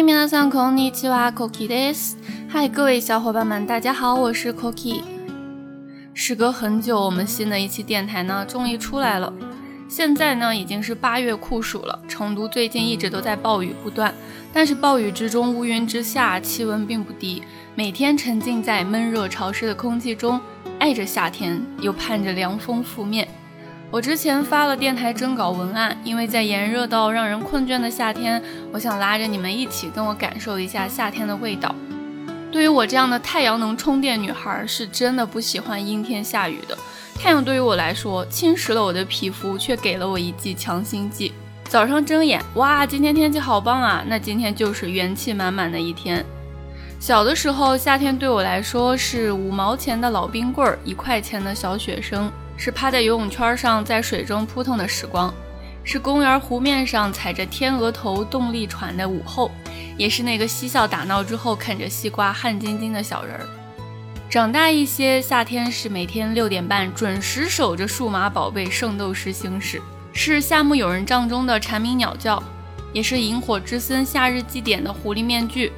嗨，皆さんこんにちは、コキです。嗨，各位小伙伴们，大家好，我是 Cookie。时隔很久，我们新的一期电台呢，终于出来了。现在呢，已经是八月酷暑了，成都最近一直都在暴雨不断，但是暴雨之中，乌云之下，气温并不低，每天沉浸在闷热潮湿的空气中，爱着夏天，又盼着凉风拂面。 我之前发了电台征稿文案，因为在炎热到让人困倦的夏天，我想拉着你们一起跟我感受一下夏天的味道。对于我这样的太阳能充电女孩，是真的不喜欢阴天下雨的。太阳对于我来说，侵蚀了我的皮肤，却给了我一剂强心剂。早上睁眼，哇，今天天气好棒啊！那今天就是元气满满的一天。小的时候，夏天对我来说是五毛钱的老冰棍儿，一块钱的小雪生。是趴在游泳圈上在水中扑腾的时光，是公园湖面上踩着天鹅头动力船的午后，也是那个嬉笑打闹之后啃着西瓜汗津津的小人儿。长大一些，夏天是每天六点半准时守着数码宝贝圣斗士星矢，是夏目友人帐中的蝉鸣鸟叫，也是萤火之森夏日祭典的狐狸面具，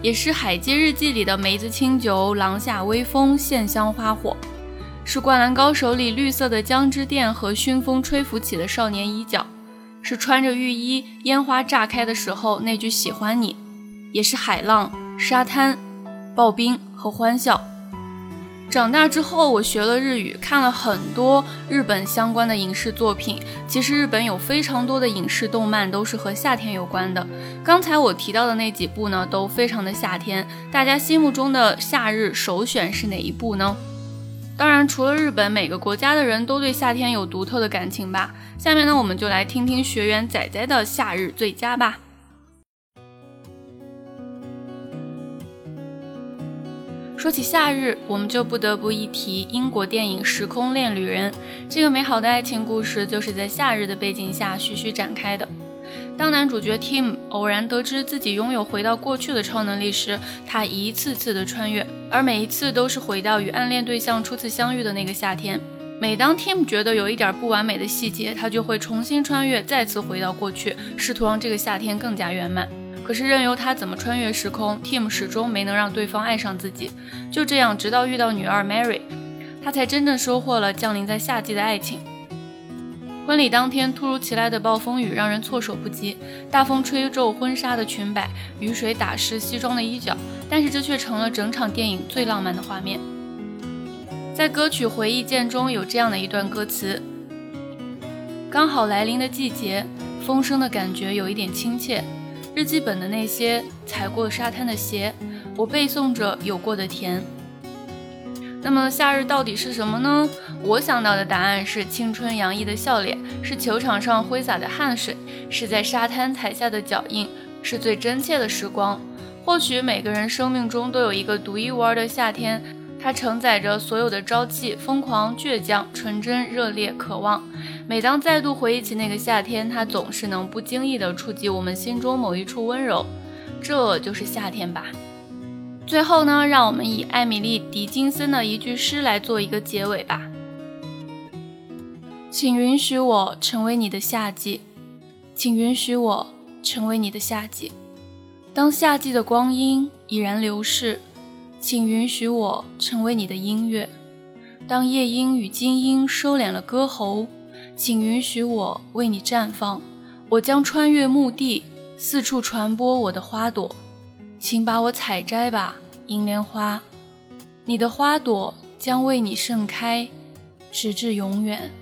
也是海街日记里的梅子清酒、廊下微风、线香花火。是《灌篮高手》里绿色的江之电和熏风吹拂起的少年衣角，是穿着浴衣烟花炸开的时候那句喜欢你，也是海浪、沙滩、刨冰和欢笑。长大之后，我学了日语，看了很多日本相关的影视作品。其实日本有非常多的影视动漫都是和夏天有关的。刚才我提到的那几部呢，都非常的夏天。大家心目中的夏日首选是哪一部呢？当然，除了日本，每个国家的人都对夏天有独特的感情吧。下面呢，我们就来听听学员仔仔的夏日最佳吧。说起夏日，我们就不得不一提英国电影《时空恋旅人》。这个美好的爱情故事就是在夏日的背景下徐徐展开的。当男主角 Tim 偶然得知自己拥有回到过去的超能力时，他一次次的穿越，而每一次都是回到与暗恋对象初次相遇的那个夏天。每当 Tim 觉得有一点不完美的细节，他就会重新穿越，再次回到过去，试图让这个夏天更加圆满。可是任由他怎么穿越时空，Tim 始终没能让对方爱上自己。就这样，直到遇到女二 Mary，他才真正收获了降临在夏季的爱情。婚礼当天，突如其来的暴风雨让人措手不及，大风吹皱婚纱的裙摆，雨水打湿西装的衣角，但是这却成了整场电影最浪漫的画面。在歌曲《回忆见》中有这样的一段歌词：刚好来临的季节，风声的感觉有一点亲切，日记本的那些踩过沙滩的鞋，我背诵着有过的甜。那么夏日到底是什么呢？我想到的答案是青春洋溢的笑脸，是球场上挥洒的汗水，是在沙滩踩下的脚印，是最真切的时光。或许每个人生命中都有一个独一无二的夏天，它承载着所有的朝气、疯狂、倔强、纯真、热烈、渴望。每当再度回忆起那个夏天，它总是能不经意地触及我们心中某一处温柔。这就是夏天吧。最后呢，让我们以艾米丽·狄金森的一句诗来做一个结尾吧。请允许我成为你的夏季，请允许我成为你的夏季。当夏季的光阴已然流逝，请允许我成为你的音乐。当夜莺与金莺收敛了歌喉，请允许我为你绽放。我将穿越墓地，四处传播我的花朵。请把我采摘吧，银莲花，你的花朵将为你盛开，直至永远。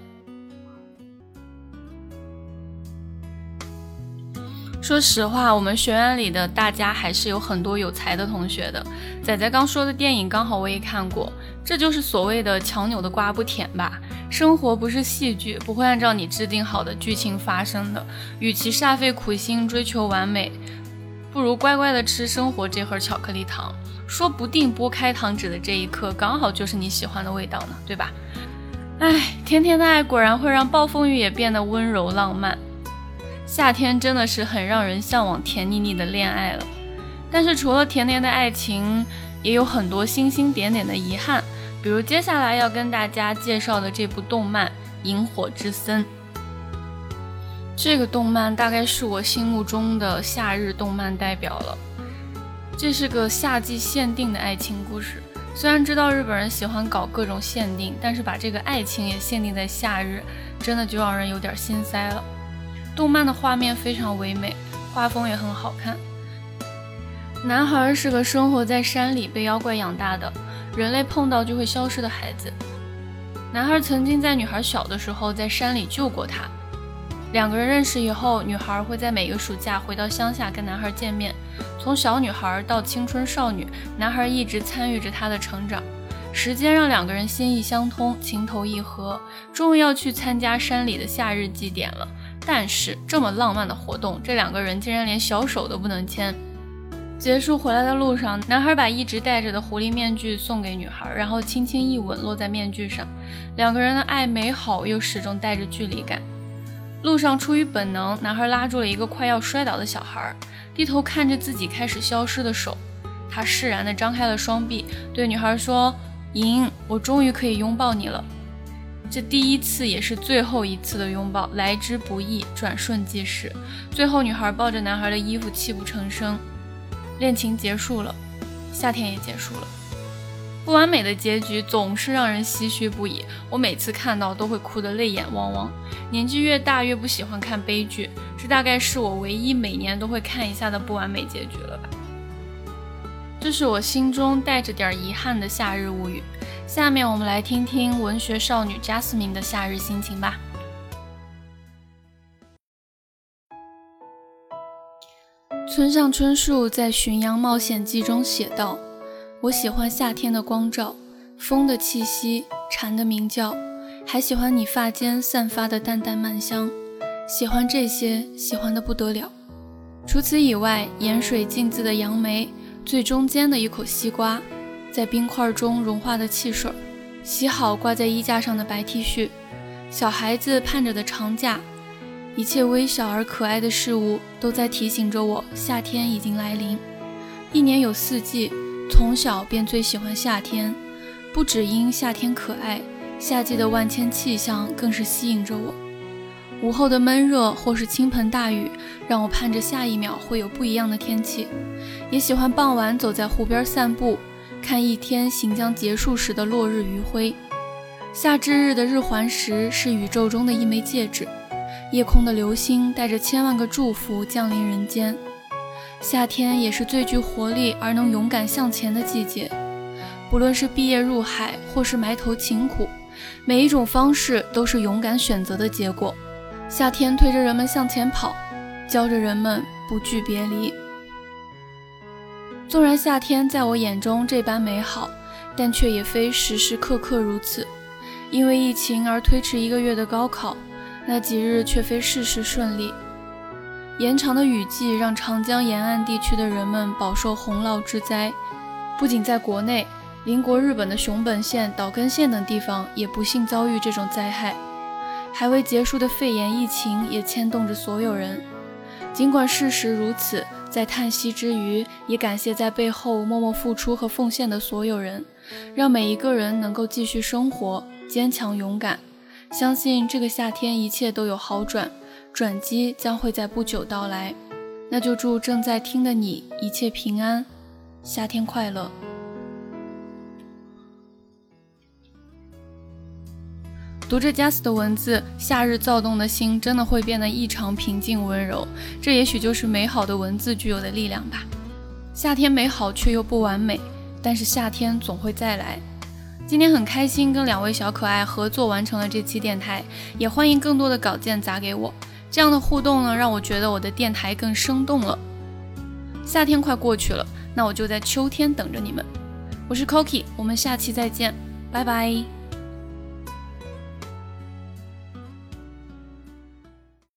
说实话，我们学院里的大家还是有很多有才的同学的。仔仔刚说的电影，刚好我也看过，这就是所谓的强扭的瓜不甜吧？生活不是戏剧，不会按照你制定好的剧情发生的。与其煞费苦心追求完美。不如乖乖的吃生活这盒巧克力糖，说不定剥开糖纸的这一刻，刚好就是你喜欢的味道呢，对吧？哎，甜甜的爱果然会让暴风雨也变得温柔浪漫。夏天真的是很让人向往甜腻腻的恋爱了，但是除了甜甜的爱情，也有很多星星点点的遗憾，比如接下来要跟大家介绍的这部动漫《萤火之森》。这个动漫大概是我心目中的夏日动漫代表了。这是个夏季限定的爱情故事。虽然知道日本人喜欢搞各种限定，但是把这个爱情也限定在夏日，真的就让人有点心塞了。动漫的画面非常唯美，画风也很好看。男孩是个生活在山里被妖怪养大的，人类碰到就会消失的孩子。男孩曾经在女孩小的时候在山里救过她。两个人认识以后，女孩会在每个暑假回到乡下跟男孩见面。从小女孩到青春少女，男孩一直参与着她的成长。时间让两个人心意相通，情投意合，终于要去参加山里的夏日祭典了。但是这么浪漫的活动，这两个人竟然连小手都不能牵。结束回来的路上，男孩把一直戴着的狐狸面具送给女孩，然后轻轻一吻落在面具上。两个人的爱美好，又始终带着距离感。路上出于本能，男孩拉住了一个快要摔倒的小孩。低头看着自己开始消失的手，他释然地张开了双臂，对女孩说：“莹，我终于可以拥抱你了。这第一次也是最后一次的拥抱，来之不易，转瞬即逝。最后，女孩抱着男孩的衣服，泣不成声。恋情结束了，夏天也结束了。不完美的结局总是让人唏嘘不已，我每次看到都会哭得泪眼汪汪。年纪越大，越不喜欢看悲剧。”这大概是我唯一每年都会看一下的不完美结局了吧。这是我心中带着点遗憾的夏日物语。下面我们来听听文学少女 Jasmine 的夏日心情吧。村上春树在《巡洋冒险记》中写道：“我喜欢夏天的光照，风的气息，蝉的鸣叫，还喜欢你发间散发的淡淡曼香。”喜欢这些，喜欢的不得了。除此以外，盐水浸渍的杨梅，最中间的一口西瓜，在冰块中融化的汽水，洗好挂在衣架上的白 T 恤，小孩子盼着的长假，一切微小而可爱的事物，都在提醒着我，夏天已经来临。一年有四季，从小便最喜欢夏天，不只因夏天可爱，夏季的万千气象更是吸引着我。午后的闷热，或是倾盆大雨，让我盼着下一秒会有不一样的天气。也喜欢傍晚走在湖边散步，看一天行将结束时的落日余晖。夏至日的日环食是宇宙中的一枚戒指，夜空的流星带着千万个祝福降临人间。夏天也是最具活力而能勇敢向前的季节。不论是毕业入海，或是埋头勤苦，每一种方式都是勇敢选择的结果。夏天推着人们向前跑，教着人们不惧别离。纵然夏天在我眼中这般美好，但却也非时时刻刻如此。因为疫情而推迟一个月的高考，那几日却非事事顺利。延长的雨季让长江沿岸地区的人们饱受洪涝之灾。不仅在国内，邻国日本的熊本县、岛根县等地方也不幸遭遇这种灾害。还未结束的肺炎疫情也牵动着所有人。尽管事实如此，在叹息之余，也感谢在背后默默付出和奉献的所有人，让每一个人能够继续生活，坚强勇敢。相信这个夏天一切都有好转，转机将会在不久到来。那就祝正在听的你一切平安，夏天快乐。读着 Jas 的文字，夏日躁动的心真的会变得异常平静温柔。这也许就是美好的文字具有的力量吧。夏天美好却又不完美，但是夏天总会再来。今天很开心跟两位小可爱合作完成了这期电台，也欢迎更多的稿件砸给我。这样的互动呢，让我觉得我的电台更生动了。夏天快过去了，那我就在秋天等着你们。我是 Coki，我们下期再见，拜拜。